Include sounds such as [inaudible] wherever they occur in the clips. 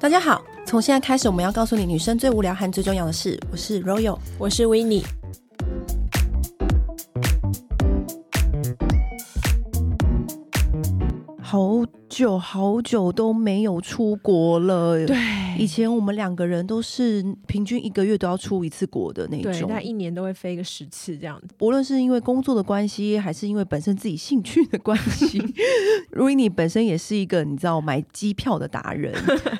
大家好，从现在开始，我们要告诉你女生最无聊和最重要的事。我是 Royal，我是 Winnie。久好久都没有出国了。对。以前我们两个人都是平均一个月都要出一次国的那种，对，那一年都会飞个十次这样子。无论是因为工作的关系，还是因为本身自己兴趣的关系，[laughs] Winnie 本身也是一个你知道买机票的达人，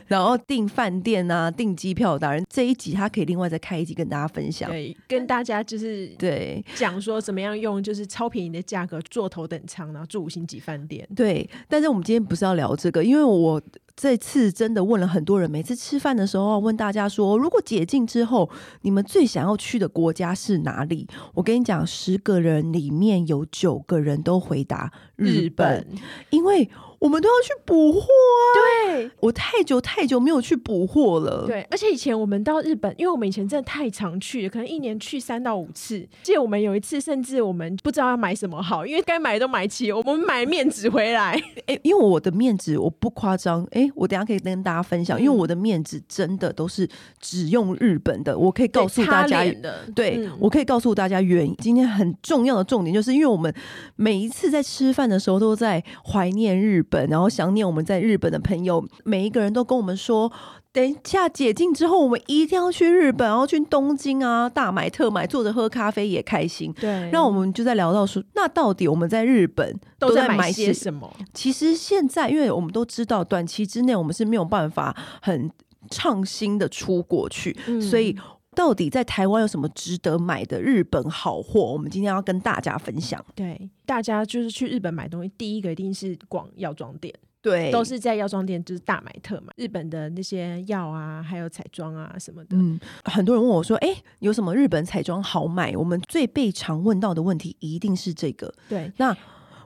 然后订饭店啊、订机票的达人。这一集他可以另外再开一集跟大家分享，对，跟大家就是对讲说怎么样用就是超便宜的价格坐头等舱，然后住五星级饭店。对，但是我们今天不是要聊这个，因为我。这次真的问了很多人，每次吃饭的时候问大家说，如果解禁之后，你们最想要去的国家是哪里？我跟你讲，十个人里面有九个人都回答日本，日本因为。我们都要去补货啊！对，我太久太久没有去补货了。对，而且以前我们到日本，因为我们以前真的太常去了，可能一年去三到五次。记得我们有一次，甚至我们不知道要买什么好，因为该买的都买齐，我们买面纸回来。[laughs] 哎，因为我的面纸我不夸张，哎，我等下可以跟大家分享，嗯、因为我的面纸真的都是只用日本的。我可以告诉大家，对，对嗯、我可以告诉大家原因。今天很重要的重点就是，因为我们每一次在吃饭的时候都在怀念日本。然后想念我们在日本的朋友，每一个人都跟我们说，等一下解禁之后，我们一定要去日本，然后去东京啊，大买特买，坐着喝咖啡也开心。对，那我们就在聊到说，那到底我们在日本都在买些什么？其实现在，因为我们都知道，短期之内我们是没有办法很畅新的出国去，嗯、所以。到底在台湾有什么值得买的日本好货？我们今天要跟大家分享。对，大家就是去日本买东西，第一个一定是逛药妆店，对，都是在药妆店就是大买特买。日本的那些药啊，还有彩妆啊什么的。嗯，很多人问我说：“哎，有什么日本彩妆好买？”我们最被常问到的问题一定是这个。对，那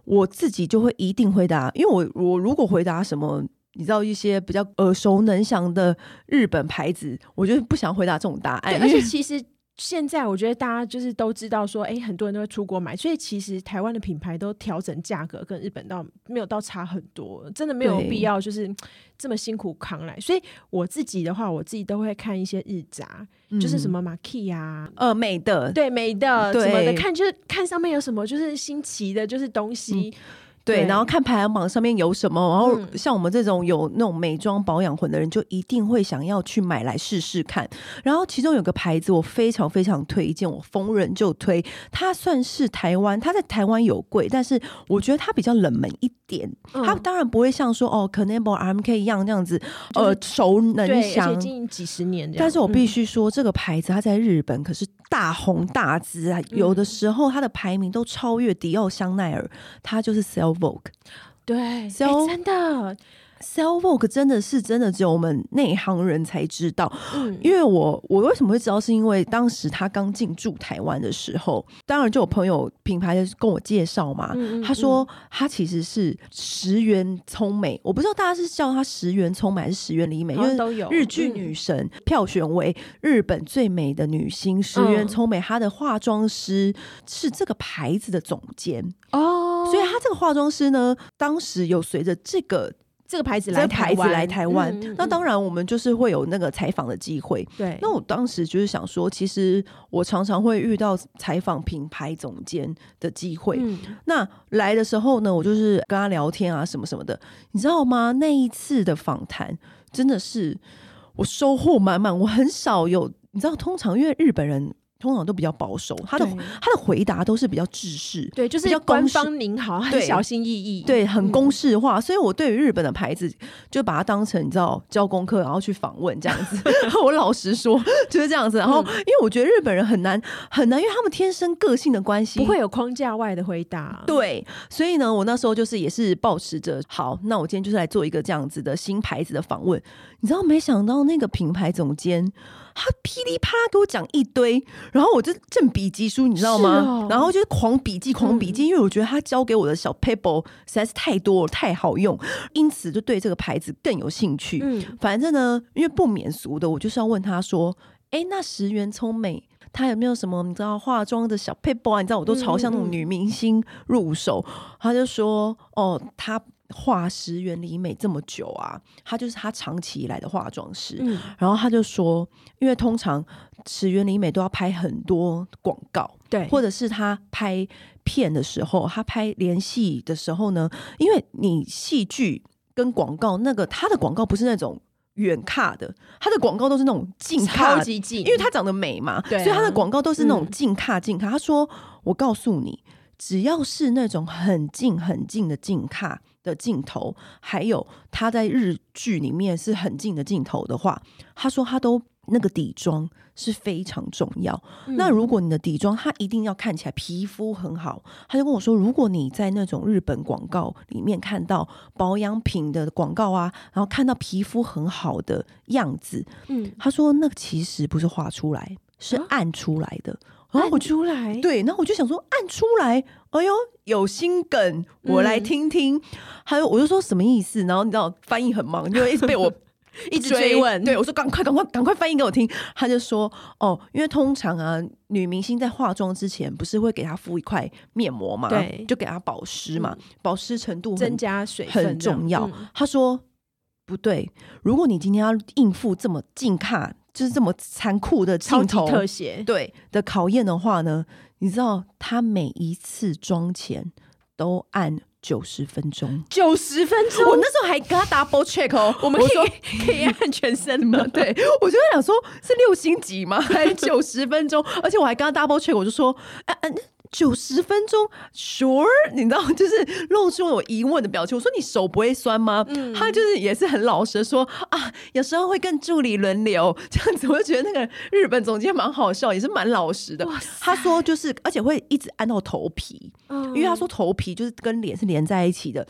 我自己就会一定回答，因为我我如果回答什么。你知道一些比较耳熟能详的日本牌子，我就不想回答这种答案。而且其实现在我觉得大家就是都知道说，哎、欸，很多人都会出国买，所以其实台湾的品牌都调整价格，跟日本倒没有到差很多，真的没有必要就是这么辛苦扛来。所以我自己的话，我自己都会看一些日杂，嗯、就是什么 Maki 啊，呃，美的，对，美的什么的，看就是看上面有什么就是新奇的，就是东西。嗯对，然后看排行榜上面有什么，然后像我们这种有那种美妆保养魂的人，就一定会想要去买来试试看。然后其中有个牌子我非常非常推荐，我逢人就推。它算是台湾，它在台湾有贵，但是我觉得它比较冷门一点。嗯、它当然不会像说哦，Kanebo RMK 一样这样子，呃，熟能详，经营几十年。但是我必须说，嗯、这个牌子它在日本可是大红大紫啊，有的时候它的排名都超越迪奥、香奈儿，它就是 Sell Vogue，对真的。Cell Vogue 真的是真的只有我们内行人才知道，嗯，因为我我为什么会知道，是因为当时他刚进驻台湾的时候，当然就有朋友品牌的跟我介绍嘛，嗯嗯嗯，他说他其实是石原聪美，我不知道大家是叫他石原聪美还是石原里美，因为都有。日剧女神、嗯、票选为日本最美的女星石原聪美，她的化妆师是这个牌子的总监。哦，所以他这个化妆师呢，当时有随着这个。这个牌子来台湾，来台湾，嗯、那当然我们就是会有那个采访的机会。对，那我当时就是想说，其实我常常会遇到采访品牌总监的机会。嗯、那来的时候呢，我就是跟他聊天啊，什么什么的，你知道吗？那一次的访谈真的是我收获满满。我很少有，你知道，通常因为日本人。通常都比较保守，他的他的回答都是比较制式，对，就是比较官方您好，很小心翼翼，对，很公式化。所以我对于日本的牌子，就把它当成你知道交功课，然后去访问这样子。[laughs] 我老实说就是这样子。然后，因为我觉得日本人很难很难，因为他们天生个性的关系，不会有框架外的回答。对，所以呢，我那时候就是也是保持着好，那我今天就是来做一个这样子的新牌子的访问。你知道，没想到那个品牌总监。他噼里啪啦给我讲一堆，然后我就正笔疾书，你知道吗？哦、然后就是狂笔记，狂笔记，嗯、因为我觉得他教给我的小 paper 实在是太多了，太好用，因此就对这个牌子更有兴趣。嗯，反正呢，因为不免俗的，我就是要问他说：“哎，那石原聪美她有没有什么你知道化妆的小撇步啊？你知道我都朝向那种女明星入手。她、嗯嗯、就说：“哦，她画石原里美这么久啊，她就是她长期以来的化妆师。嗯”然后她就说：“因为通常石原里美都要拍很多广告，对，或者是她拍片的时候，她拍连戏的时候呢，因为你戏剧跟广告那个，她的广告不是那种。”远卡的，他的广告都是那种近卡，超级近，因为他长得美嘛，所以他的广告都是那种近卡近卡。他说：“我告诉你，只要是那种很近很近的近卡的镜头，还有他在日剧里面是很近的镜头的话，他说他都。”那个底妆是非常重要。嗯、那如果你的底妆，他一定要看起来皮肤很好。他就跟我说，如果你在那种日本广告里面看到保养品的广告啊，然后看到皮肤很好的样子，嗯，他说那个其实不是画出来，是按出来的。啊、然后我出来，对，然后我就想说按出来，哎呦，有心梗，我来听听。还有、嗯，我就说什么意思？然后你知道翻译很忙，[laughs] 就一直被我。一直追问，对我说：“赶快，赶快，赶快翻译给我听。”他就说：“哦，因为通常啊，女明星在化妆之前不是会给她敷一块面膜嘛？对，就给她保湿嘛，嗯、保湿程度增加水分很重要。嗯”他说：“不对，如果你今天要应付这么近看，就是这么残酷的镜头特写，对的考验的话呢，你知道，他每一次妆前都按。”九十分钟，九十分钟，我那时候还跟他 double check 哦，我们可以说可以按全身吗？[laughs] 对，我就在想说，是六星级吗？[laughs] 还是九十分钟？而且我还跟他 double check，我就说，哎、啊、哎。啊九十分钟，sure，[laughs] 你知道，就是露出我疑问的表情。我说你手不会酸吗？嗯、他就是也是很老实的说啊，有时候会跟助理轮流 [laughs] 这样子。我就觉得那个日本总监蛮好笑，也是蛮老实的。他说就是，而且会一直按到头皮，嗯、因为他说头皮就是跟脸是连在一起的。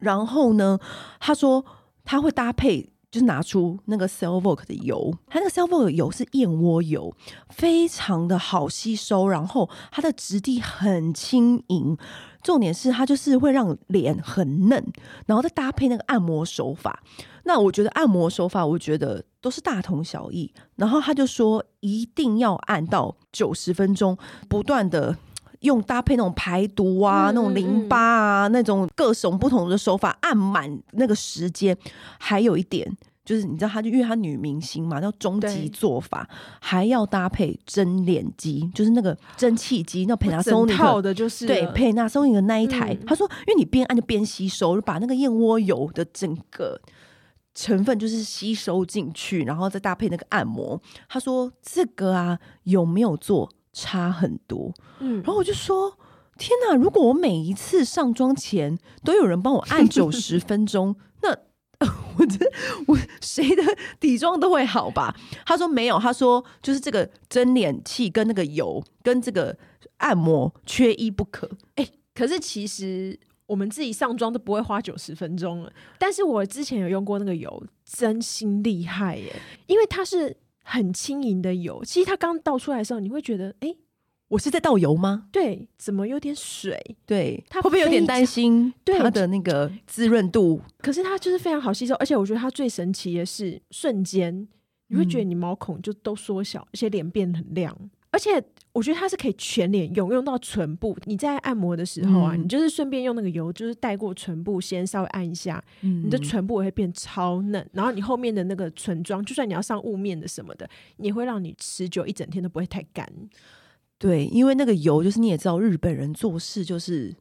然后呢，他说他会搭配。就是拿出那个 Cellvogue 的油，它那个 Cellvogue 的油是燕窝油，非常的好吸收，然后它的质地很轻盈，重点是它就是会让脸很嫩，然后再搭配那个按摩手法。那我觉得按摩手法，我觉得都是大同小异。然后他就说一定要按到九十分钟，不断的。用搭配那种排毒啊，嗯、那种淋巴啊，嗯、那种各种不同的手法按满那个时间。还有一点就是，你知道，她就因为她女明星嘛，那终极做法还要搭配蒸脸机，就是那个蒸汽机，那 Panasonic 套的就是对 Panasonic 的那一台。他、嗯、说，因为你边按就边吸收，把那个燕窝油的整个成分就是吸收进去，然后再搭配那个按摩。他说这个啊，有没有做？差很多，嗯，然后我就说：“天哪！如果我每一次上妆前都有人帮我按 [laughs] 九十分钟，那 [laughs] 我这我谁的底妆都会好吧？”他说：“没有，他说就是这个蒸脸器跟那个油跟这个按摩缺一不可。”哎，可是其实我们自己上妆都不会花九十分钟了。但是我之前有用过那个油，真心厉害耶，因为它是。很轻盈的油，其实它刚倒出来的时候，你会觉得，哎、欸，我是在倒油吗？对，怎么有点水？对，它会不会有点担心它的那个滋润度？可是它就是非常好吸收，而且我觉得它最神奇的是，瞬间你会觉得你毛孔就都缩小，而且脸变很亮。而且我觉得它是可以全脸用，用到唇部。你在按摩的时候啊，嗯、你就是顺便用那个油，就是带过唇部，先稍微按一下，嗯、你的唇部也会变超嫩。然后你后面的那个唇妆，就算你要上雾面的什么的，也会让你持久一整天都不会太干。对，因为那个油就是你也知道，日本人做事就是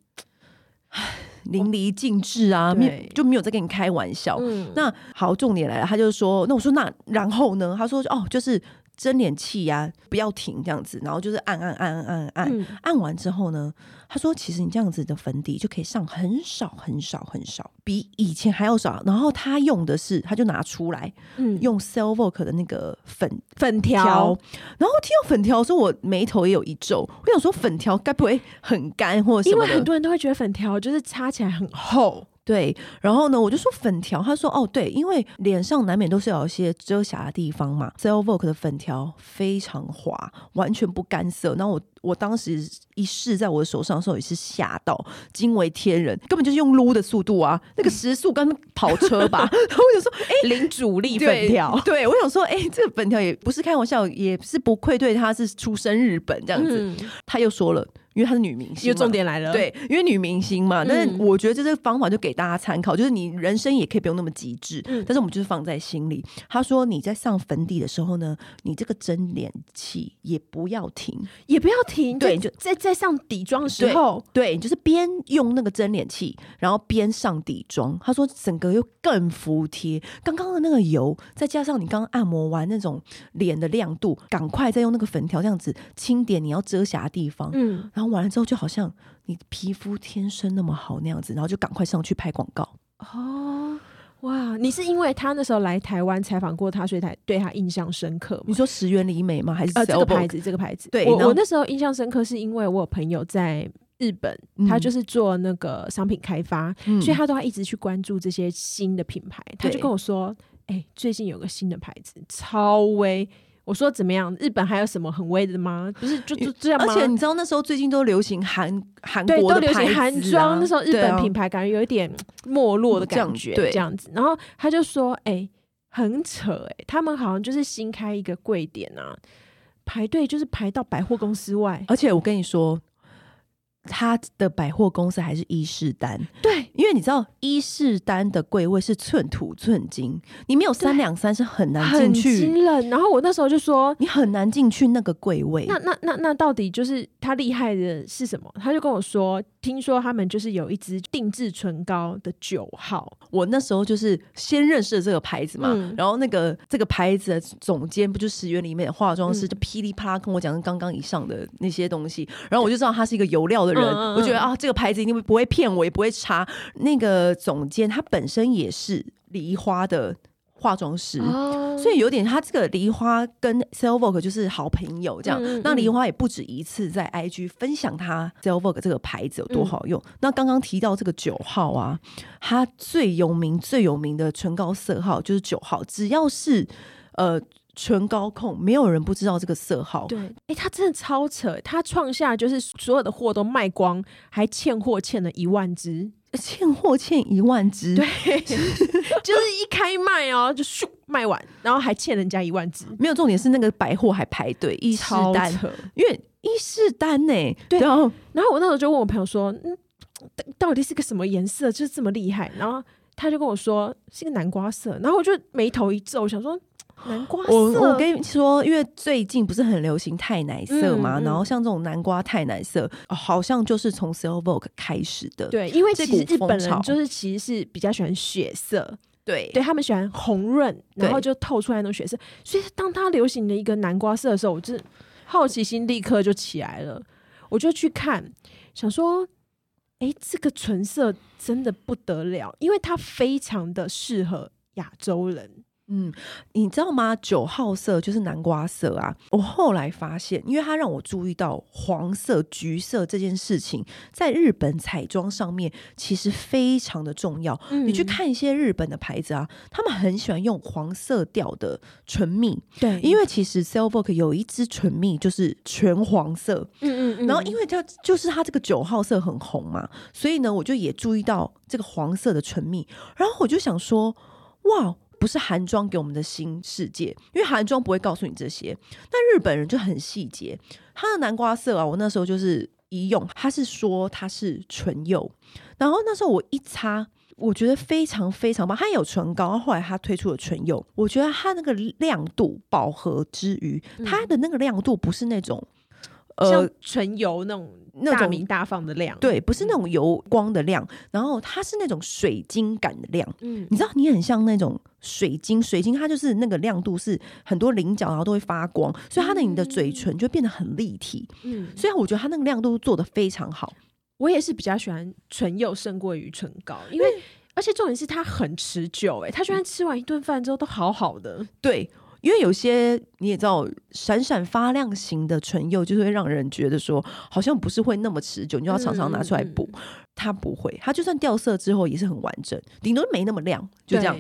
唉淋漓尽致啊，就没有在跟你开玩笑。嗯、那好，重点来了，他就说，那我说那然后呢？他说哦，就是。蒸脸器呀、啊，不要停这样子，然后就是按按按按按按，嗯、按完之后呢，他说其实你这样子的粉底就可以上很少很少很少，比以前还要少。然后他用的是，他就拿出来，嗯，用 Cellvogue 的那个粉粉条，然后听到粉条的时候，我眉头也有一皱。我想说粉条该不会很干或者？因为很多人都会觉得粉条就是擦起来很厚。对，然后呢，我就说粉条，他说哦，对，因为脸上难免都是有一些遮瑕的地方嘛。CellVogue 的粉条非常滑，完全不干涩。然后我我当时一试在我的手上的时候也是吓到，惊为天人，根本就是用撸的速度啊，那个时速跟跑车吧。[laughs] 然后我就说，哎，零阻力粉条，对，我想说，哎，这个粉条也不是开玩笑，也是不愧对他是出生日本这样子。嗯、他又说了。因为她是女明星，因为重点来了。对，因为女明星嘛，但是我觉得这个方法就给大家参考，嗯、就是你人生也可以不用那么极致，嗯、但是我们就是放在心里。她说你在上粉底的时候呢，你这个蒸脸器也不要停，也不要停，对，就在在上底妆的时候，对，对，就是边用那个蒸脸器，然后边上底妆。她说整个又更服帖，刚刚的那个油，再加上你刚刚按摩完那种脸的亮度，赶快再用那个粉条这样子轻点你要遮瑕的地方，嗯。然后完了之后，就好像你皮肤天生那么好那样子，然后就赶快上去拍广告哦！哇，你是因为他那时候来台湾采访过他，所以才对他印象深刻？你说石原里美吗？还是呃这个牌子？这个牌子？对，我我那时候印象深刻，是因为我有朋友在日本，嗯、他就是做那个商品开发，嗯、所以他都要一直去关注这些新的品牌。他就跟我说：“哎、欸，最近有个新的牌子，超威。”我说怎么样？日本还有什么很威的吗？不是就就这样吗？而且你知道那时候最近都流行韩韩国的牌子、啊、都流行韩妆，那时候日本品牌感觉有一点没落的感觉，这样子。然后他就说：“哎、欸，很扯哎、欸，他们好像就是新开一个柜点啊，排队就是排到百货公司外。而且我跟你说。”他的百货公司还是伊势丹，对，因为你知道伊势丹的柜位是寸土寸金，你没有三两三是很难进去，很惊人。然后我那时候就说，你很难进去那个柜位。那那那那到底就是他厉害的是什么？他就跟我说，听说他们就是有一支定制唇膏的九号。我那时候就是先认识了这个牌子嘛，嗯、然后那个这个牌子的总监不就十元里面的化妆师，嗯、就噼里啪啦跟我讲刚刚以上的那些东西，然后我就知道他是一个油料的。人，嗯、我觉得啊，这个牌子一定不会骗我，也不会差。那个总监他本身也是梨花的化妆师，哦、所以有点他这个梨花跟 CellVogue 就是好朋友这样。那梨花也不止一次在 IG 分享他 CellVogue 这个牌子有多好用。嗯、那刚刚提到这个九号啊，它最有名最有名的唇膏色号就是九号，只要是呃。唇膏控，没有人不知道这个色号。对，哎、欸，他真的超扯，他创下就是所有的货都卖光，还欠货欠了一万支，[laughs] 欠货欠一万支。对，[laughs] 就是一开卖哦，就咻卖完，然后还欠人家一万支。没有重点是那个百货还排队，伊势丹，因为伊势丹呢、欸。对，然后然后我那时候就问我朋友说，嗯，到底是个什么颜色，就是这么厉害？然后他就跟我说是个南瓜色，然后我就眉头一皱，想说。南瓜色，我我跟你说，因为最近不是很流行太奶色嘛，嗯嗯、然后像这种南瓜太奶色，哦、好像就是从 CellVogue 开始的。对，因为其实日本人就是其实是比较喜欢血色，对，对他们喜欢红润，然后就透出来那种血色。所以当它流行的一个南瓜色的时候，我就好奇心立刻就起来了，我就去看，想说，哎，这个唇色真的不得了，因为它非常的适合亚洲人。嗯，你知道吗？九号色就是南瓜色啊！我后来发现，因为它让我注意到黄色、橘色这件事情，在日本彩妆上面其实非常的重要。嗯、你去看一些日本的牌子啊，他们很喜欢用黄色调的唇蜜。对，因为其实 CellVogue 有一支唇蜜就是全黄色。嗯嗯嗯。然后因为它就是它这个九号色很红嘛，所以呢，我就也注意到这个黄色的唇蜜。然后我就想说，哇！不是韩妆给我们的新世界，因为韩妆不会告诉你这些。但日本人就很细节，它的南瓜色啊，我那时候就是一用，他是说它是唇釉，然后那时候我一擦，我觉得非常非常棒。它有唇膏，后来它推出了唇釉，我觉得它那个亮度饱和之余，它的那个亮度不是那种。像纯油那种大明大放的亮，对，不是那种油光的亮，然后它是那种水晶感的亮。嗯，你知道，你很像那种水晶，水晶它就是那个亮度是很多棱角，然后都会发光，所以它的你的嘴唇就变得很立体。嗯，所以我觉得它那个亮度做的非常好。我也是比较喜欢唇釉胜过于唇膏，因为而且重点是它很持久，哎，它居然吃完一顿饭之后都好好的。对。因为有些你也知道，闪闪发亮型的唇釉就是会让人觉得说，好像不是会那么持久，你就要常常拿出来补。嗯、它不会，它就算掉色之后也是很完整，顶多没那么亮，就这样。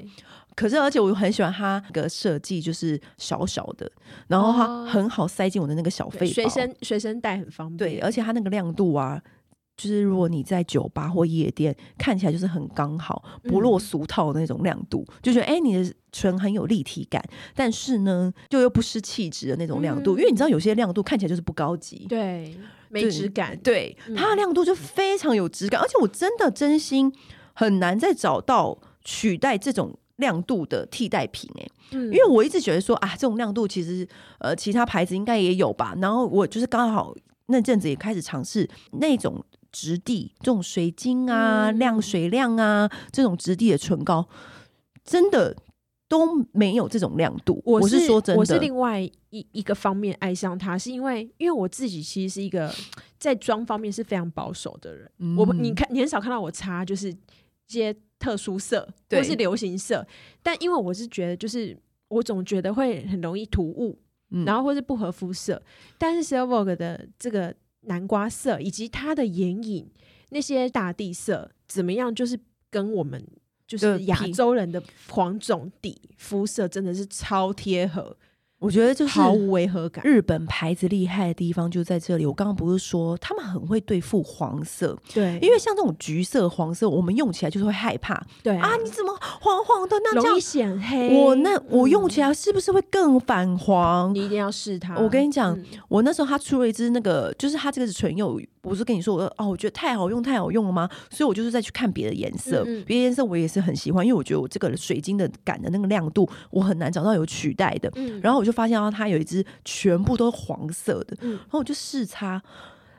可是，而且我很喜欢它的设计，就是小小的，然后它很好塞进我的那个小费包，随身随身带很方便。对，而且它那个亮度啊，就是如果你在酒吧或夜店看起来就是很刚好，不落俗套的那种亮度，嗯、就觉得哎、欸，你的唇很有立体感，但是呢，就又不失气质的那种亮度。嗯、因为你知道，有些亮度看起来就是不高级，对，没质感。对，它的亮度就非常有质感，而且我真的真心很难再找到取代这种。亮度的替代品哎、欸，嗯，因为我一直觉得说啊，这种亮度其实呃其他牌子应该也有吧。然后我就是刚好那阵子也开始尝试那种质地，这种水晶啊、嗯、亮水亮啊这种质地的唇膏，真的都没有这种亮度。我是，说真的，我是另外一一个方面爱上它，是因为因为我自己其实是一个在妆方面是非常保守的人。嗯、我你看你很少看到我擦就是一些。特殊色或是流行色，但因为我是觉得，就是我总觉得会很容易突兀，嗯、然后或是不合肤色。但是 Silkwork 的这个南瓜色以及它的眼影那些大地色怎么样，就是跟我们就是亚洲人的黄种底肤色真的是超贴合。我觉得就是毫无违和感。日本牌子厉害的地方就在这里。我刚刚不是说他们很会对付黄色，对，因为像这种橘色、黄色，我们用起来就是会害怕。对啊，你怎么黄黄的？那这样容易显黑。我那我用起来是不是会更反黄？你一定要试它。我跟你讲，我那时候他出了一支那个，就是他这个是唇釉，不是跟你说我哦，我觉得太好用，太好用了吗？所以我就是再去看别的颜色，别的颜色我也是很喜欢，因为我觉得我这个水晶的感的那个亮度，我很难找到有取代的。然后我就。发现它有一支全部都是黄色的，然后我就试擦，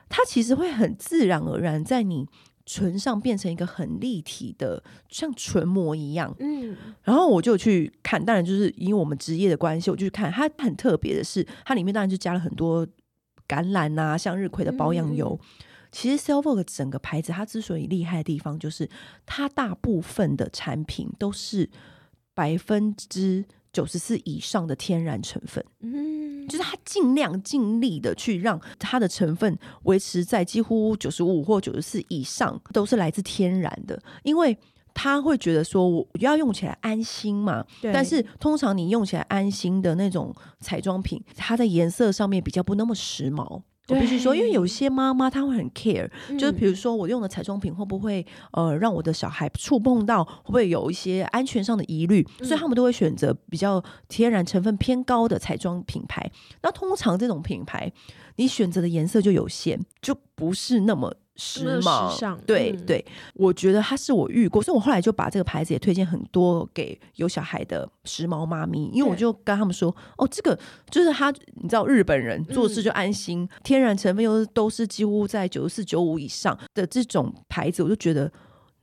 它其实会很自然而然在你唇上变成一个很立体的，像唇膜一样。嗯，然后我就去看，当然就是因为我们职业的关系，我就去看它。很特别的是，它里面当然就加了很多橄榄啊、向日葵的保养油。其实 Silkwork 整个牌子它之所以厉害的地方，就是它大部分的产品都是百分之。九十四以上的天然成分，嗯，就是它尽量尽力的去让它的成分维持在几乎九十五或九十四以上，都是来自天然的，因为他会觉得说我要用起来安心嘛。对但是通常你用起来安心的那种彩妆品，它的颜色上面比较不那么时髦。我必须说，因为有些妈妈她会很 care，嗯、就是比如说我用的彩妆品会不会呃让我的小孩触碰到，会不会有一些安全上的疑虑，嗯、所以他们都会选择比较天然成分偏高的彩妆品牌。那通常这种品牌，你选择的颜色就有限，就不是那么。时髦，对、嗯、对，我觉得它是我遇过，所以我后来就把这个牌子也推荐很多给有小孩的时髦妈咪，因为我就跟他们说，哦，这个就是他，你知道日本人做事就安心，嗯、天然成分又都是几乎在九十四九五以上的这种牌子，我就觉得，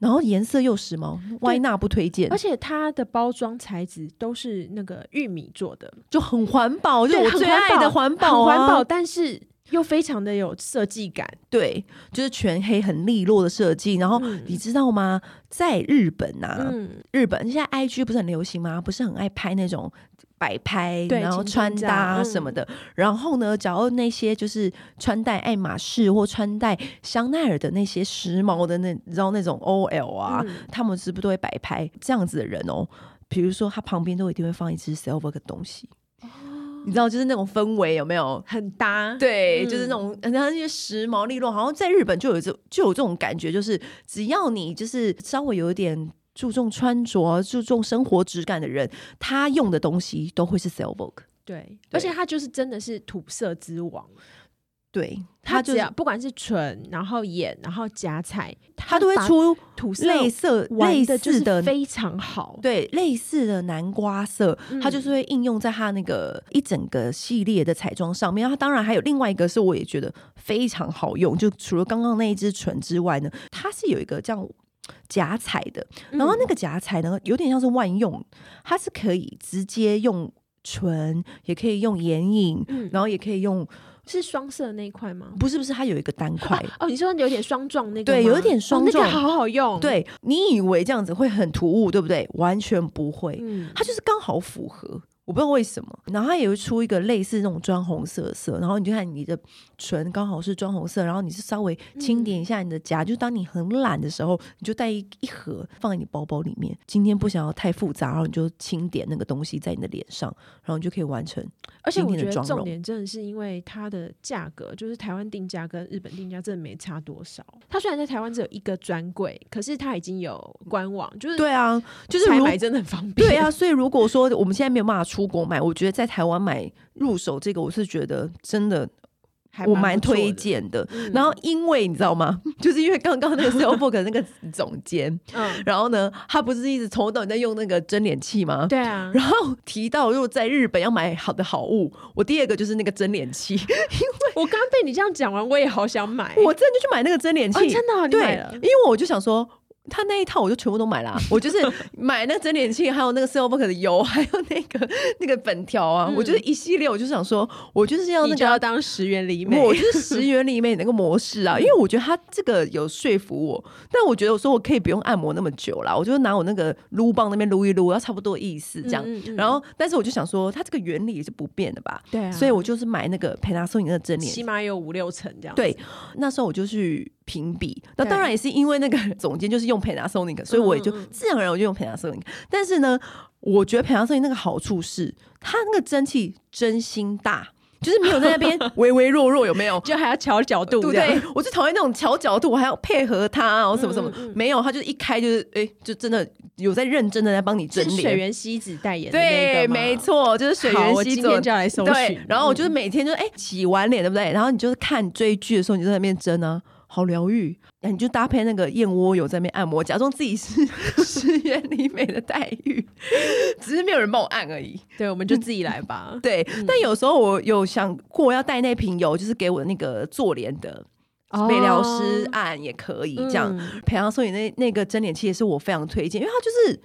然后颜色又时髦，Why not 不推荐？而且它的包装材质都是那个玉米做的，就很环保，对就我最爱的环保、啊，环保，但是。又非常的有设计感，对，就是全黑很利落的设计。然后你知道吗？嗯、在日本呐、啊，嗯、日本现在 IG 不是很流行吗？不是很爱拍那种摆拍，然后穿搭什么的。嗯、然后呢，假如那些就是穿戴爱马仕或穿戴香奈儿的那些时髦的那，你知道那种 OL 啊，嗯、他们是不是都会摆拍这样子的人哦？比如说他旁边都一定会放一支 Silkwork 的东西。你知道，就是那种氛围有没有很搭？对，嗯、就是那种然后那些时髦利落，好像在日本就有这就有这种感觉，就是只要你就是稍微有一点注重穿着、注重生活质感的人，他用的东西都会是 Silkwork。对，对而且他就是真的是土色之王。对，他只要不管是唇，然后眼，然后夹彩，他都会出土色类似类似的非常好。对，类似的南瓜色，它就是会应用在它那个一整个系列的彩妆上面。它当然还有另外一个是我也觉得非常好用，就除了刚刚那一支唇之外呢，它是有一个这样假彩的，然后那个夹彩呢有点像是万用，它是可以直接用唇，也可以用眼影，然后也可以用。是双色那一块吗？不是不是，它有一个单块 [laughs] 哦。你说有点霜状那个？对，有一点霜状，那个好好用。对，你以为这样子会很突兀，对不对？完全不会，嗯，它就是刚好符合。我不知道为什么，然后它也会出一个类似那种砖红色色，然后你就看你的唇刚好是砖红色，然后你是稍微轻点一下你的颊，嗯、就当你很懒的时候，你就带一一盒放在你包包里面。今天不想要太复杂，然后你就轻点那个东西在你的脸上，然后你就可以完成。而且我觉得重点真的是因为它的价格，就是台湾定价跟日本定价真的没差多少。它虽然在台湾只有一个专柜，可是它已经有官网，就是对啊，就是采买真的很方便。对啊，所以如果说我们现在没有办法出国买，我觉得在台湾买入手这个，我是觉得真的。我蛮推荐的，嗯、然后因为你知道吗？就是因为刚刚那个 Salesforce 的那个总监，嗯，然后呢，他不是一直从头到尾在用那个蒸脸器吗？对啊，然后提到如果在日本要买好的好物，我第二个就是那个蒸脸器，因为我刚刚被你这样讲完，我也好想买，我真的就去买那个蒸脸器，哦、真的、啊？对，因为我就想说。他那一套我就全部都买了，啊，[laughs] 我就是买那个蒸脸器，还有那个 Silverbook 的油，[laughs] 还有那个那个粉条啊，嗯、我就是一系列，我就想说，我就是要那个就要当十元里美，我就是十元里美那个模式啊，因为我觉得他这个有说服我，但我觉得我说我可以不用按摩那么久啦，我就拿我那个撸棒那边撸一撸，要差不多意思这样，嗯嗯嗯，然后但是我就想说，它这个原理也是不变的吧，对啊，所以我就是买那个 Panasonic 的蒸脸，起码有五六层这样，对，那时候我就去。评比，那当然也是因为那个总监就是用 Panasonic，所以我也就自然而然我就用 Panasonic。但是呢，我觉得 Panasonic 那个好处是，它那个蒸汽真心大，就是没有在那边 [laughs] 微微弱弱，有没有？就还要调角度，对，对，我最讨厌那种调角度，我还要配合它，然后什么什么，嗯嗯没有，它就是一开就是，哎、欸，就真的有在认真的在帮你蒸脸。水原希子代言的对，没错，就是水原希子。今天就来搜寻。对，然后我就是每天就哎、欸、洗完脸，对不对？然后你就是看追剧的时候，你就在那边蒸啊。好疗愈，那你就搭配那个燕窝油在那边按摩，假装自己是 [laughs] 石原里美的待遇，只是没有人帮我按而已。对，我们就自己来吧。[laughs] 对，嗯、但有时候我有想过要带那瓶油，就是给我那个做脸的美疗师按也可以。哦、这样，培养所以那那个蒸脸器也是我非常推荐，因为它就是。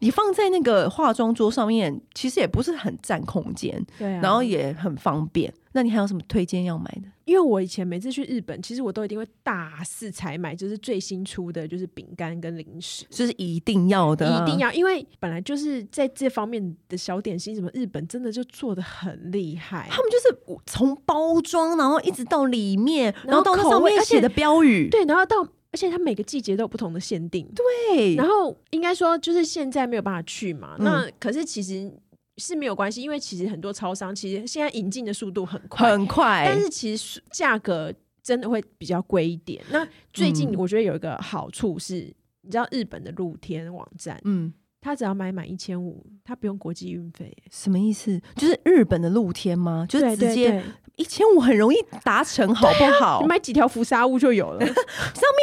你放在那个化妆桌上面，其实也不是很占空间，对啊，然后也很方便。那你还有什么推荐要买的？因为我以前每次去日本，其实我都一定会大肆采买，就是最新出的就是饼干跟零食，就是一定要的啊，一定要。因为本来就是在这方面的小点心，什么日本真的就做的很厉害。他们就是从包装，然后一直到里面，然后到那上面写的标语，对，然后到。而且它每个季节都有不同的限定，对。然后应该说，就是现在没有办法去嘛。嗯、那可是其实是没有关系，因为其实很多超商其实现在引进的速度很快，很快。但是其实价格真的会比较贵一点。那最近我觉得有一个好处是，嗯、你知道日本的露天网站，嗯。他只要买满一千五，他不用国际运费。什么意思？就是日本的露天吗？就是直接一千五很容易达成，好不好？你买几条浮沙屋就有了。[laughs] 上面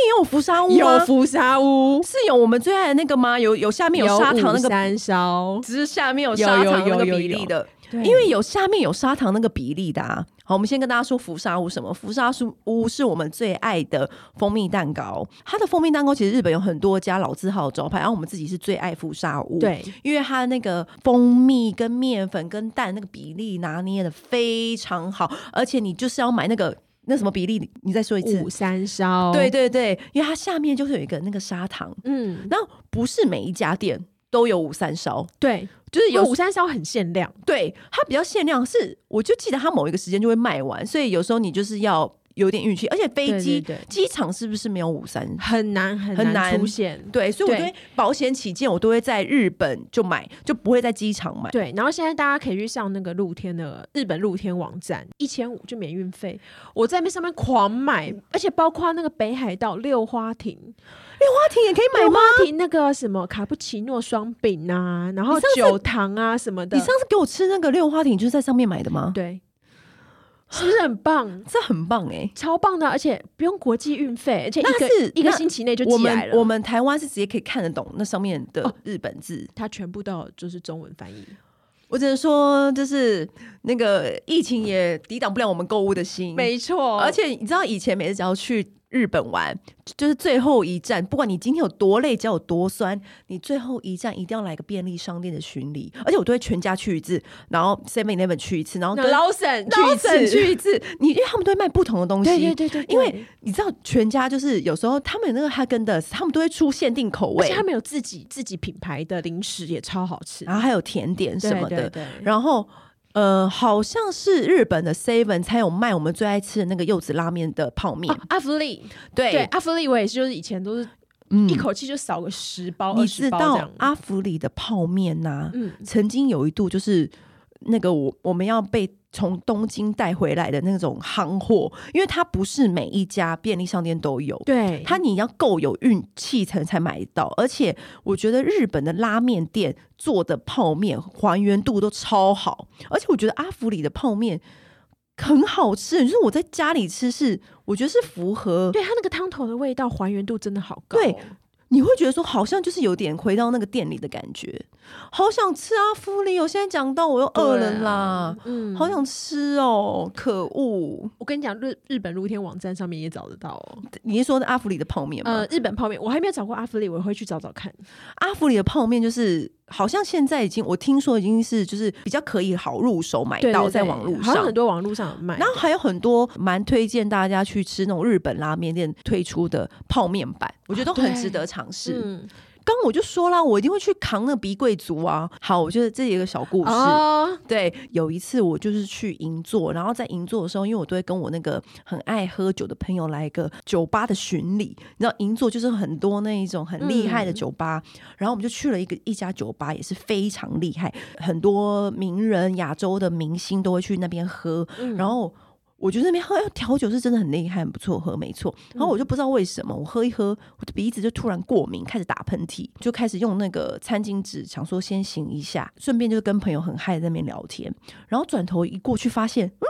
也有浮沙屋，有浮沙屋是有我们最爱的那个吗？有有下面有砂糖那个三烧，只是下面有砂糖那个比例的，因为有下面有砂糖那个比例的啊。好，我们先跟大家说福沙屋什么？福沙屋是我们最爱的蜂蜜蛋糕。它的蜂蜜蛋糕其实日本有很多家老字号的招牌，然后我们自己是最爱福沙屋。对，因为它那个蜂蜜跟面粉跟蛋那个比例拿捏的非常好，而且你就是要买那个那什么比例？你再说一次。五三烧。对对对，因为它下面就是有一个那个砂糖。嗯，然后不是每一家店都有五三烧。对。就是有五三烧很限量，对，它比较限量，是我就记得它某一个时间就会卖完，所以有时候你就是要有点运气，而且飞机机场是不是没有五三？很难很难出现，对，所以我觉得保险起见，我都会在日本就买，就不会在机场买。对，然后现在大家可以去上那个露天的日本露天网站，一千五就免运费，我在那上面狂买，而且包括那个北海道六花亭。六花亭也可以买吗？六花亭那个什么卡布奇诺双饼啊，然后酒糖啊什么的。你上次给我吃那个六花亭就是在上面买的吗？对，是不是很棒？[gasps] 这很棒哎、欸，超棒的，而且不用国际运费，而且一个是一个星期内就寄来了。我们我们台湾是直接可以看得懂那上面的日本字，哦、它全部都就是中文翻译。我只能说，就是那个疫情也抵挡不了我们购物的心，没错。而且你知道，以前每次只要去日本玩，就是最后一站，不管你今天有多累，脚有多酸，你最后一站一定要来个便利商店的巡礼，而且我都会全家去一次，然后 Seven Eleven 去一次，然后跟 Lawson 去一次，你因为他们都会卖不同的东西，对对对对，因为你知道全家就是有时候他们那个哈根达斯，他们都会出限定口味，而且他们有自己自己品牌的零食也超好吃，然后还有甜点什么的，对对对，然后。呃，好像是日本的 Seven 才有卖我们最爱吃的那个柚子拉面的泡面。啊、阿芙利，对，对阿芙利，我也是，就是以前都是一口气就扫个十包、嗯、你知道阿福利的泡面呐、啊，嗯，曾经有一度就是那个我我们要被。从东京带回来的那种夯货，因为它不是每一家便利商店都有，对，它你要够有运气才才买到。而且我觉得日本的拉面店做的泡面还原度都超好，而且我觉得阿福里的泡面很好吃，就是我在家里吃是我觉得是符合，对它那个汤头的味道还原度真的好高。对。你会觉得说好像就是有点回到那个店里的感觉，好想吃阿芙里我！现在讲到我又饿了啦，啊、嗯，好想吃哦，可恶！我跟你讲，日日本露天网站上面也找得到哦。你是说阿芙里的泡面吗？呃，日本泡面我还没有找过阿芙里，我会去找找看。阿芙里的泡面就是。好像现在已经，我听说已经是就是比较可以好入手买到，在网络上，好像很多网络上有卖。然后还有很多蛮推荐大家去吃那种日本拉面店推出的泡面版，我觉得都很值得尝试。嗯刚我就说了，我一定会去扛那个鼻贵族啊！好，我觉得这里有一个小故事。Oh. 对，有一次我就是去银座，然后在银座的时候，因为我都会跟我那个很爱喝酒的朋友来一个酒吧的巡礼。你知道银座就是很多那一种很厉害的酒吧，嗯、然后我们就去了一个一家酒吧，也是非常厉害，很多名人、亚洲的明星都会去那边喝，嗯、然后。我觉得那边喝调酒是真的很厉害，很不错喝，没错。然后我就不知道为什么，我喝一喝，我的鼻子就突然过敏，开始打喷嚏，就开始用那个餐巾纸，想说先醒一下，顺便就跟朋友很嗨在那边聊天。然后转头一过去，发现，嗯，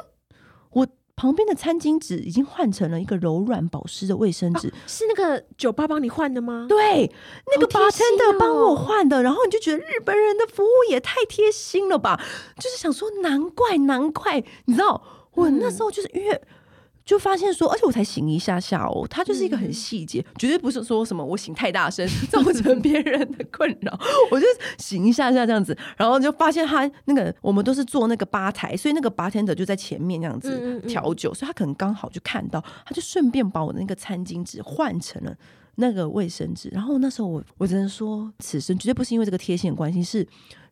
我旁边的餐巾纸已经换成了一个柔软保湿的卫生纸。啊，是那个酒吧帮你换的吗？对，那个 bartender 帮我换的。然后你就觉得日本人的服务也太贴心了吧？就是想说，难怪，难怪，你知道。我那时候就是因为就发现说，而且我才醒一下下哦，它就是一个很细节，绝对不是说什么我醒太大声 [laughs] 造成别人的困扰，[laughs] 我就醒一下下这样子，然后就发现他那个我们都是坐那个吧台，所以那个 bartender 就在前面这样子调酒，所以他可能刚好就看到，他就顺便把我的那个餐巾纸换成了那个卫生纸，然后那时候我我只能说，此生绝对不是因为这个贴心的关系是。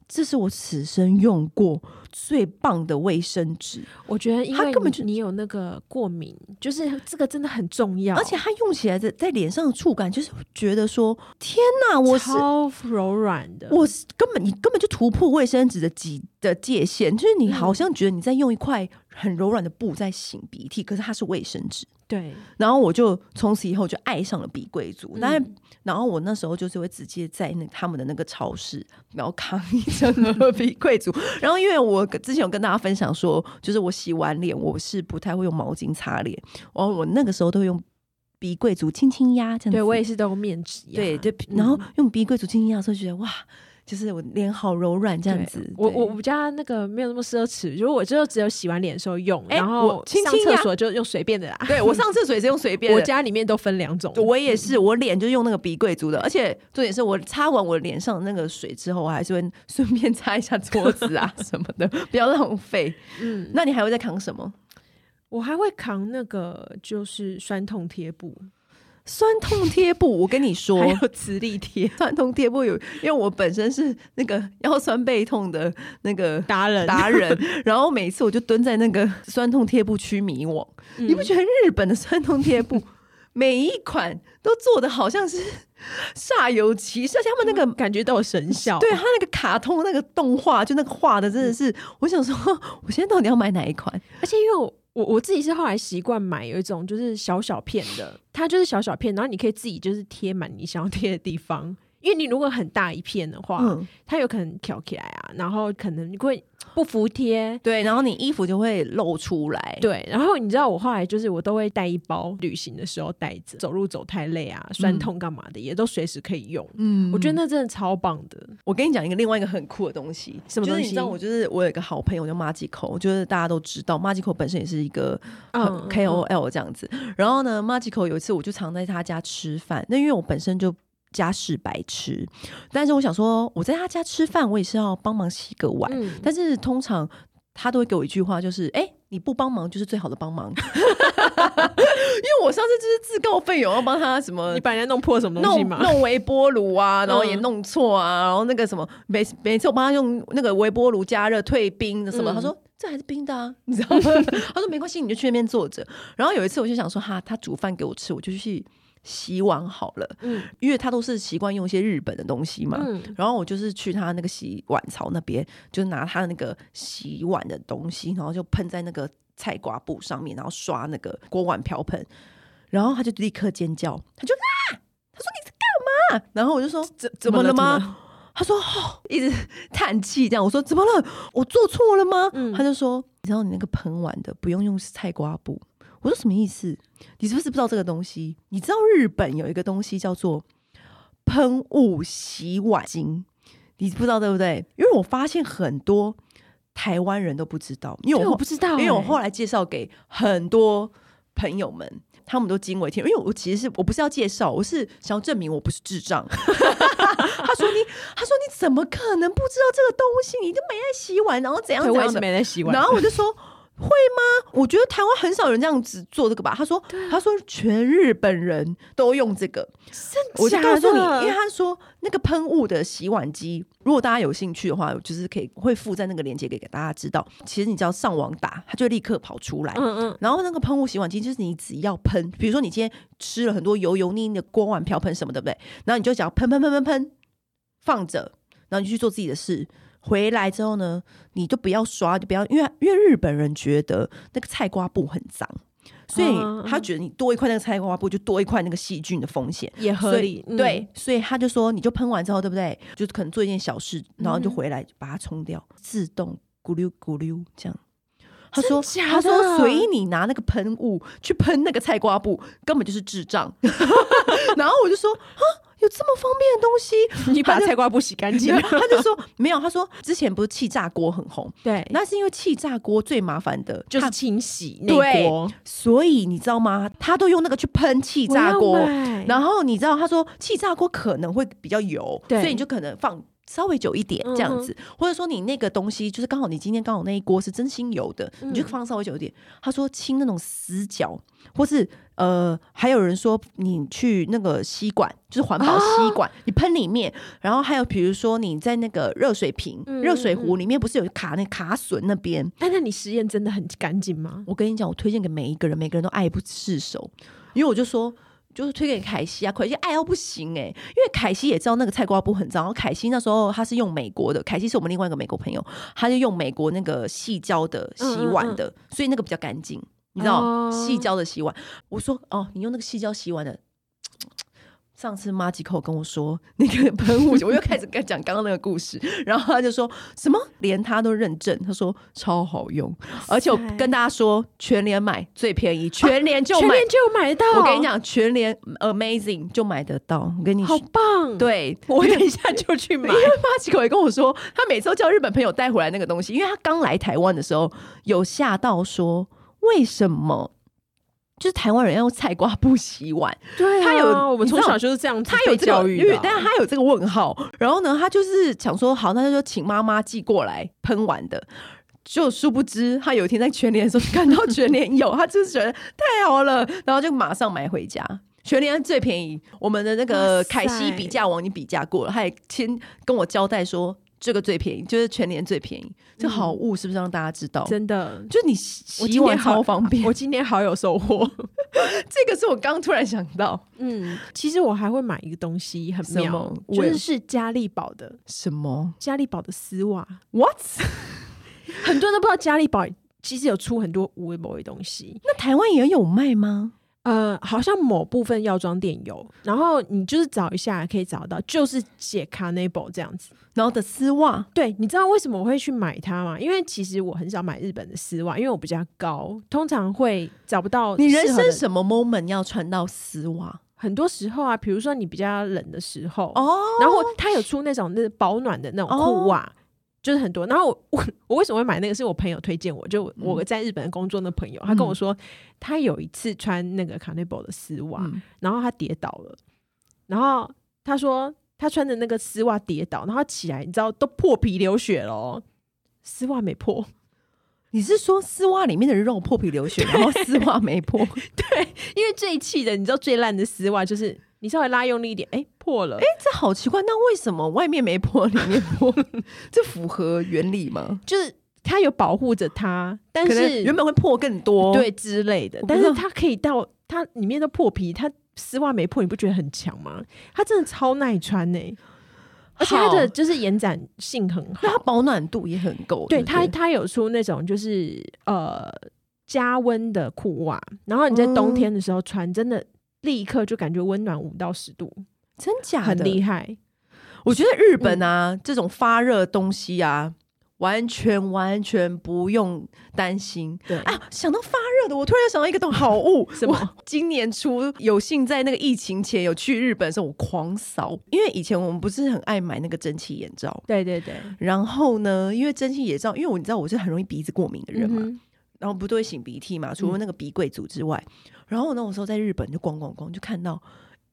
这是我此生用过最棒的卫生纸。我觉得，因为根本就你有那个过敏，就是这个真的很重要。而且它用起来的在脸上的触感，就是觉得说，天哪，我是超柔软的。我是根本你根本就突破卫生纸的几的界限，就是你好像觉得你在用一块很柔软的布在擤鼻涕，可是它是卫生纸。对，然后我就从此以后就爱上了鼻贵族。但、嗯，然后我那时候就是会直接在那他们的那个超市，然后扛一整盒鼻贵族。然后因为我之前有跟大家分享说，就是我洗完脸我是不太会用毛巾擦脸，然后我那个时候都会用鼻贵族轻轻压，这样。对，我也是都用面纸压。对对，然后用鼻贵族轻轻压的时候，觉得哇。就是我脸好柔软这样子，我我我家那个没有那么奢侈，就是我就只有洗完脸的时候用，然后上厕所就用随便的啦。对，我上厕所也是用随便 [laughs] 的，我家里面都分两种，我也是，我脸就用那个鼻贵族的，而且重点是我擦完我脸上的那个水之后，我还是会 [laughs] 顺便擦一下桌子啊 [laughs] 什么的，不要浪费。嗯，那你还会再扛什么？我还会扛那个就是酸痛贴布。酸痛贴布，我跟你说，还有磁力贴。酸痛贴布有，因为我本身是那个腰酸背痛的那个达人达人，[laughs] 然后每次我就蹲在那个酸痛贴布区迷惘。嗯、你不觉得日本的酸痛贴布 [laughs] 每一款都做的好像是煞有其事，而且他们那个感觉都有神效。对他那个卡通那个动画，就那个画的真的是，嗯、我想说，我现在到底要买哪一款？而且因为我。我我自己是后来习惯买有一种就是小小片的，它就是小小片，然后你可以自己就是贴满你想要贴的地方。因为你如果很大一片的话，嗯、它有可能挑起来啊，然后可能你会不服帖，对，然后你衣服就会露出来，对。然后你知道我后来就是我都会带一包，旅行的时候带着，走路走太累啊，酸痛干嘛的，嗯、也都随时可以用。嗯，我觉得那真的超棒的。我跟你讲一个另外一个很酷的东西，什么东西？你知道我就是我有一个好朋友叫 Magical，就是大家都知道 Magical 本身也是一个 KOL 这样子。嗯嗯、然后呢，Magical 有一次我就常在他家吃饭，那因为我本身就。家事白痴，但是我想说，我在他家吃饭，我也是要帮忙洗个碗。嗯、但是通常他都会给我一句话，就是：“哎、欸，你不帮忙就是最好的帮忙。” [laughs] 因为我上次就是自告奋勇要帮他什么，你把人家弄破什么东西嘛？弄微波炉啊，然后也弄错啊，然后那个什么，每每次我帮他用那个微波炉加热退冰的什么，嗯、他说这还是冰的啊，你知道吗？[laughs] 他说没关系，你就去那边坐着。然后有一次我就想说，哈，他煮饭给我吃，我就去。洗碗好了，嗯，因为他都是习惯用一些日本的东西嘛，嗯，然后我就是去他那个洗碗槽那边，就拿他的那个洗碗的东西，然后就喷在那个菜瓜布上面，然后刷那个锅碗瓢盆，然后他就立刻尖叫，他就啊，他说你在干嘛？然后我就说怎 [laughs] 怎么了吗？他说哦，一直叹气这样。我说怎么了？我做错了吗？嗯，他就说你知道你那个喷碗的不用用菜瓜布。我说什么意思？你是不是不知道这个东西？你知道日本有一个东西叫做喷雾洗碗巾，你不知道对不对？因为我发现很多台湾人都不知道，因为我，我不知道、欸，因为我后来介绍给很多朋友们，他们都惊为天。因为我其实是我不是要介绍，我是想要证明我不是智障。[laughs] 他说你，他说你怎么可能不知道这个东西？你都没在洗碗，然后怎样怎样的？没在洗碗，然后我就说。会吗？我觉得台湾很少人这样子做这个吧。他说，啊、他说全日本人都用这个。我就告诉你，因为他说那个喷雾的洗碗机，如果大家有兴趣的话，就是可以会附在那个链接给给大家知道。其实你只要上网打，它就立刻跑出来。嗯嗯。然后那个喷雾洗碗机就是你只要喷，比如说你今天吃了很多油油腻腻的锅碗瓢盆什么的，对不对？然后你就只要喷喷喷喷喷，放着，然后你去做自己的事。回来之后呢，你就不要刷，就不要，因为因为日本人觉得那个菜瓜布很脏，所以他觉得你多一块那个菜瓜布就多一块那个细菌的风险，也合理。嗯、对，所以他就说，你就喷完之后，对不对？就可能做一件小事，然后就回来把它冲掉，嗯、自动咕溜咕溜这样。他说，他说，所以你拿那个喷雾去喷那个菜瓜布，根本就是智障。[laughs] 然后我就说，啊。有这么方便的东西，[laughs] 你把菜瓜布洗干净？他就说没有，他说之前不是气炸锅很红，对，那是因为气炸锅最麻烦的就是清洗那锅，所以你知道吗？他都用那个去喷气炸锅，然后你知道他说气炸锅可能会比较油，对所以你就可能放。稍微久一点这样子，嗯、或者说你那个东西就是刚好你今天刚好那一锅是真心油的，嗯、你就放稍微久一点。他说清那种死角，或是呃，还有人说你去那个吸管，就是环保吸管，啊、你喷里面。然后还有比如说你在那个热水瓶、热、嗯、水壶里面，不是有卡那卡榫那边？但，那你实验真的很干净吗？我跟你讲，我推荐给每一个人，每个人都爱不释手，因为我就说。就是推给凯西啊，凯西爱到不行哎、欸，因为凯西也知道那个菜瓜布很脏。然后凯西那时候他是用美国的，凯西是我们另外一个美国朋友，他就用美国那个细胶的洗碗的，嗯嗯嗯，所以那个比较干净，你知道细胶的洗碗。我说哦，你用那个细胶洗碗的。上次 Magical 跟我说那个喷雾，我又开始跟他讲刚刚那个故事，然后他就说什么连他都认证，他说超好用，而且我跟大家说全联买最便宜，[laughs] 全联就买，全联就买到。我跟你讲，全联 Amazing 就买得到。我跟你说，好棒！对，我等一下就去买。[laughs] 因为 Magical 也跟我说，他每次都叫日本朋友带回来那个东西，因为他刚来台湾的时候有吓到说为什么。就是台湾人要用菜瓜布洗碗，对、啊，他有我们从小就是这样子，他有教育，但是他有这个问号。然后呢，他就是想说，好，那就说请妈妈寄过来喷碗的。就殊不知，他有一天在全联的时候 [laughs] 看到全联有，他就是觉得太好了，然后就马上买回家。全联最便宜，我们的那个凯西比价网已经比价过了，他也先跟我交代说。这个最便宜，就是全年最便宜。这好物是不是让大家知道？真的，就你洗碗超方便。[laughs] 我今天好有收获，[laughs] 这个是我刚突然想到。嗯，其实我还会买一个东西，很妙，就是是嘉利宝的什么？嘉利宝的丝袜。What？[laughs] 很多人都不知道嘉利宝其实有出很多无微博的东西。那台湾也有卖吗？呃，好像某部分药妆店有，然后你就是找一下可以找到，就是写 Carnival 这样子。然后的丝袜，对，你知道为什么我会去买它吗？因为其实我很少买日本的丝袜，因为我比较高，通常会找不到。你人生什么 moment 要穿到丝袜？很多时候啊，比如说你比较冷的时候哦，然后它有出那种那保暖的那种裤袜。哦就是很多，然后我 [laughs] 我为什么会买那个？是我朋友推荐我，就我在日本工作的朋友，嗯、他跟我说，他有一次穿那个 Carnival 的丝袜，嗯、然后他跌倒了，然后他说他穿的那个丝袜跌倒，然后起来，你知道都破皮流血了，丝袜没破。你是说丝袜里面的肉破皮流血，然后丝袜没破？[laughs] 对，因为最气的，你知道最烂的丝袜就是。你稍微拉用力一点，哎、欸，破了！哎、欸，这好奇怪，那为什么外面没破，里面破？[laughs] 这符合原理吗？就是它有保护着它，但是原本会破更多，对之类的。但是它可以到它里面都破皮，它丝袜没破，你不觉得很强吗？它真的超耐穿呢、欸，而且它的就是延展性很好，它保暖度也很够。对它，它有出那种就是呃加温的裤袜，然后你在冬天的时候穿，真的。立刻就感觉温暖五到十度，真假的很厉害。我觉得日本啊，嗯、这种发热东西啊，完全完全不用担心。对啊，想到发热的，我突然想到一个东好物，[laughs] 什么？今年初有幸在那个疫情前有去日本的时候，我狂扫，因为以前我们不是很爱买那个蒸汽眼罩。对对对。然后呢，因为蒸汽眼罩，因为我你知道我是很容易鼻子过敏的人嘛，然后不都会擤鼻涕嘛，除了那个鼻贵族之外。嗯然后呢，我候在日本就逛逛逛，就看到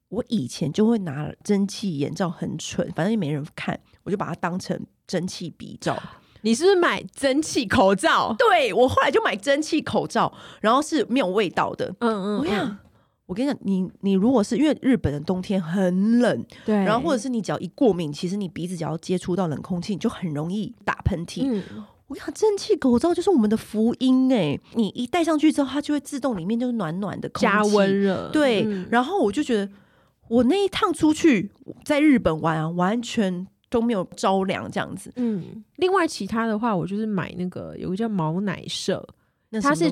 我以前就会拿蒸汽眼罩，很蠢，反正也没人看，我就把它当成蒸汽鼻罩。[gasps] 你是不是买蒸汽口罩？对，我后来就买蒸汽口罩，然后是没有味道的。嗯，嗯嗯，我想，我跟你讲，你你如果是因为日本的冬天很冷，对，然后或者是你只要一过敏，其实你鼻子只要接触到冷空气，你就很容易打喷嚏。嗯我想蒸汽口罩就是我们的福音哎、欸！你一戴上去之后，它就会自动里面就是暖暖的空气，加温了。对，嗯、然后我就觉得我那一趟出去在日本玩啊，完全都没有着凉这样子。嗯，另外其他的话，我就是买那个有个叫毛奶舍。它是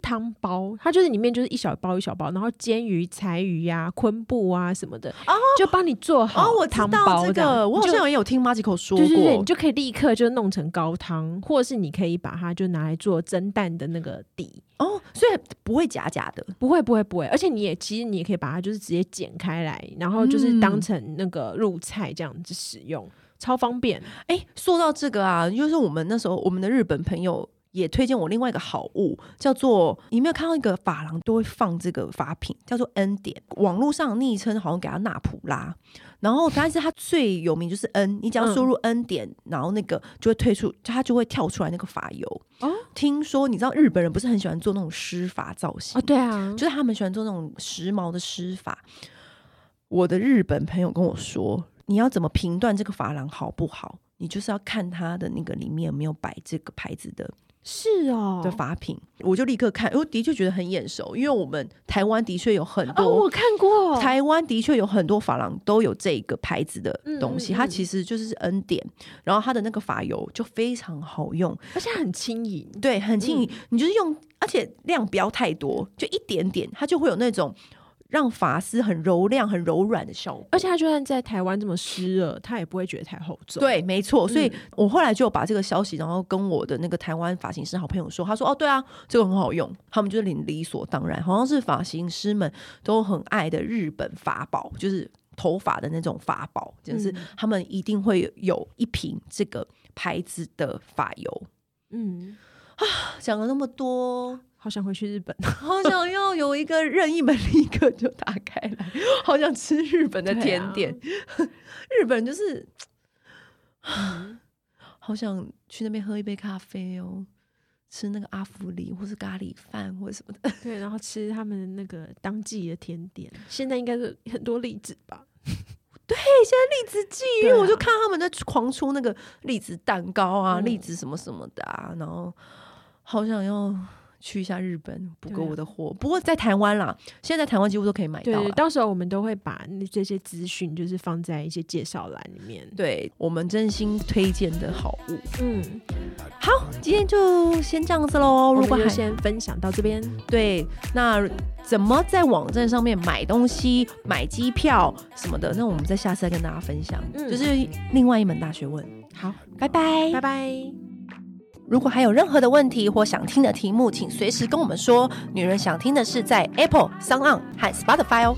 汤包，它就是里面就是一小包一小包，然后煎鱼、柴鱼呀、啊、昆布啊什么的，哦，就帮你做好。哦，我知道这个，我好像也有听 Magical 说过，对对对，你就可以立刻就弄成高汤，或者是你可以把它就拿来做蒸蛋的那个底。哦，所以不会假假的，不会不会不会，而且你也其实你也可以把它就是直接剪开来，然后就是当成那个入菜这样子使用，嗯、超方便。哎，说到这个啊，就是我们那时候我们的日本朋友。也推荐我另外一个好物，叫做你没有看到一个发廊都会放这个发品，叫做 N 点。网络上昵称好像给他纳普拉，然后但是它最有名就是 N，，你只要输入 N 点，嗯、然后那个就会推出，它就会跳出来那个发油。哦，听说你知道日本人不是很喜欢做那种湿发造型？哦，对啊，就是他们喜欢做那种时髦的湿发。我的日本朋友跟我说，你要怎么评断这个发廊好不好？你就是要看它的那个里面有没有摆这个牌子的。是哦，的法品，我就立刻看，我的确觉得很眼熟，因为我们台湾的确有很多，哦、我看过，台湾的确有很多发廊都有这个牌子的东西，嗯嗯嗯，它其实就是恩典，然后它的那个发油就非常好用，而且很轻盈，对，很轻盈，嗯、你就是用，而且量不要太多，就一点点，它就会有那种。让发丝很柔亮、很柔软的效果，而且它就算在台湾这么湿热，它也不会觉得太厚重。对，没错。所以我后来就把这个消息，然后跟我的那个台湾发型师好朋友说，他说：“哦，对啊，这个很好用。”他们就是理理所当然，好像是发型师们都很爱的日本法宝，就是头发的那种法宝，就是他们一定会有一瓶这个牌子的发油。嗯，啊，讲了那么多。好想回去日本，[laughs] 好想要有一个任意门立刻就打开来，[laughs] 好想吃日本的甜点。啊、[laughs] 日本就是，嗯、[sighs] 好想去那边喝一杯咖啡哦，吃那个阿芙里或是咖喱饭或者什么的。对，然后吃他们那个当季的甜点。现在应该是很多栗子吧？对，现在栗子季，啊、因为我就看他们在狂出那个栗子蛋糕啊，栗、嗯、子什么什么的啊，然后好想要。去一下日本补个我的货。不过在台湾啦，现在在台湾几乎都可以买到。对，到时候我们都会把这些资讯就是放在一些介绍栏里面。对，我们真心推荐的好物。嗯，好，今天就先这样子喽。如果还先分享到这边，对，那怎么在网站上面买东西、买机票什么的，那我们再下次再跟大家分享。嗯，就是另外一门大学问。好，拜拜，拜拜。如果还有任何的问题或想听的题目，请随时跟我们说。女人想听的是，在 Apple、SoundOn 和 Spotify 哦。